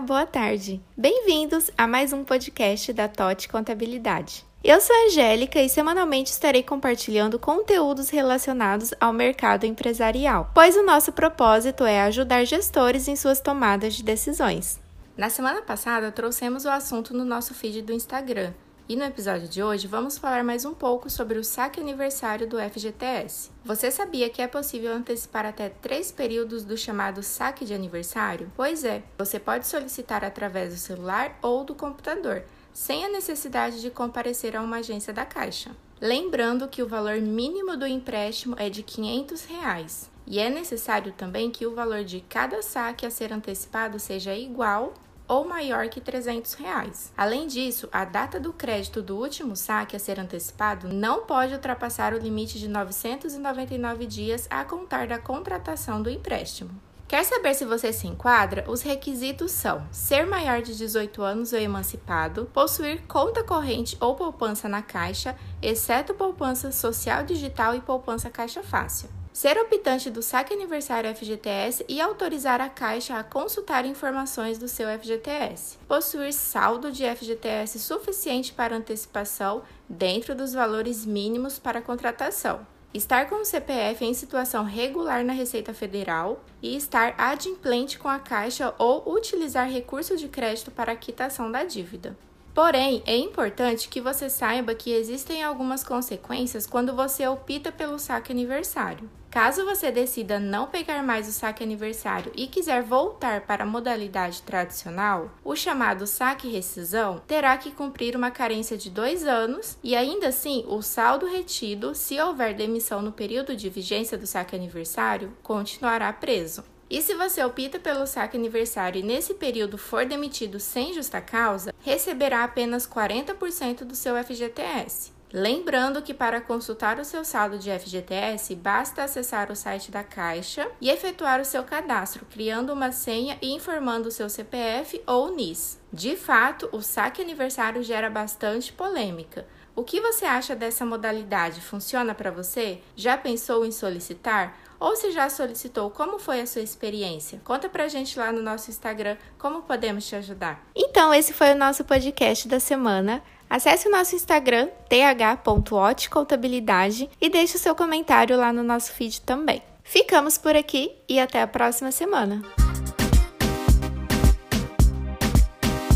Boa tarde. Bem-vindos a mais um podcast da TOT Contabilidade. Eu sou a Angélica e semanalmente estarei compartilhando conteúdos relacionados ao mercado empresarial, pois o nosso propósito é ajudar gestores em suas tomadas de decisões. Na semana passada, trouxemos o assunto no nosso feed do Instagram e no episódio de hoje vamos falar mais um pouco sobre o saque aniversário do FGTS. Você sabia que é possível antecipar até três períodos do chamado saque de aniversário? Pois é, você pode solicitar através do celular ou do computador, sem a necessidade de comparecer a uma agência da Caixa. Lembrando que o valor mínimo do empréstimo é de 500 reais, e é necessário também que o valor de cada saque a ser antecipado seja igual ou maior que 300 reais. Além disso, a data do crédito do último saque a ser antecipado não pode ultrapassar o limite de 999 dias a contar da contratação do empréstimo. Quer saber se você se enquadra? Os requisitos são ser maior de 18 anos ou emancipado, possuir conta corrente ou poupança na Caixa, exceto poupança social digital e poupança Caixa Fácil ser optante do saque aniversário FGTS e autorizar a Caixa a consultar informações do seu FGTS, possuir saldo de FGTS suficiente para antecipação dentro dos valores mínimos para contratação, estar com o CPF em situação regular na Receita Federal e estar adimplente com a Caixa ou utilizar recurso de crédito para quitação da dívida. Porém, é importante que você saiba que existem algumas consequências quando você opta pelo saque aniversário. Caso você decida não pegar mais o saque aniversário e quiser voltar para a modalidade tradicional, o chamado saque rescisão terá que cumprir uma carência de dois anos e ainda assim o saldo retido, se houver demissão no período de vigência do saque aniversário, continuará preso. E se você opta pelo saque aniversário e nesse período for demitido sem justa causa, receberá apenas 40% do seu FGTS. Lembrando que para consultar o seu saldo de FGTS, basta acessar o site da Caixa e efetuar o seu cadastro, criando uma senha e informando o seu CPF ou NIS. De fato, o saque aniversário gera bastante polêmica. O que você acha dessa modalidade? Funciona para você? Já pensou em solicitar? Ou se já solicitou, como foi a sua experiência? Conta pra gente lá no nosso Instagram como podemos te ajudar. Então, esse foi o nosso podcast da semana. Acesse o nosso Instagram, th.otcontabilidade e deixe o seu comentário lá no nosso feed também. Ficamos por aqui e até a próxima semana.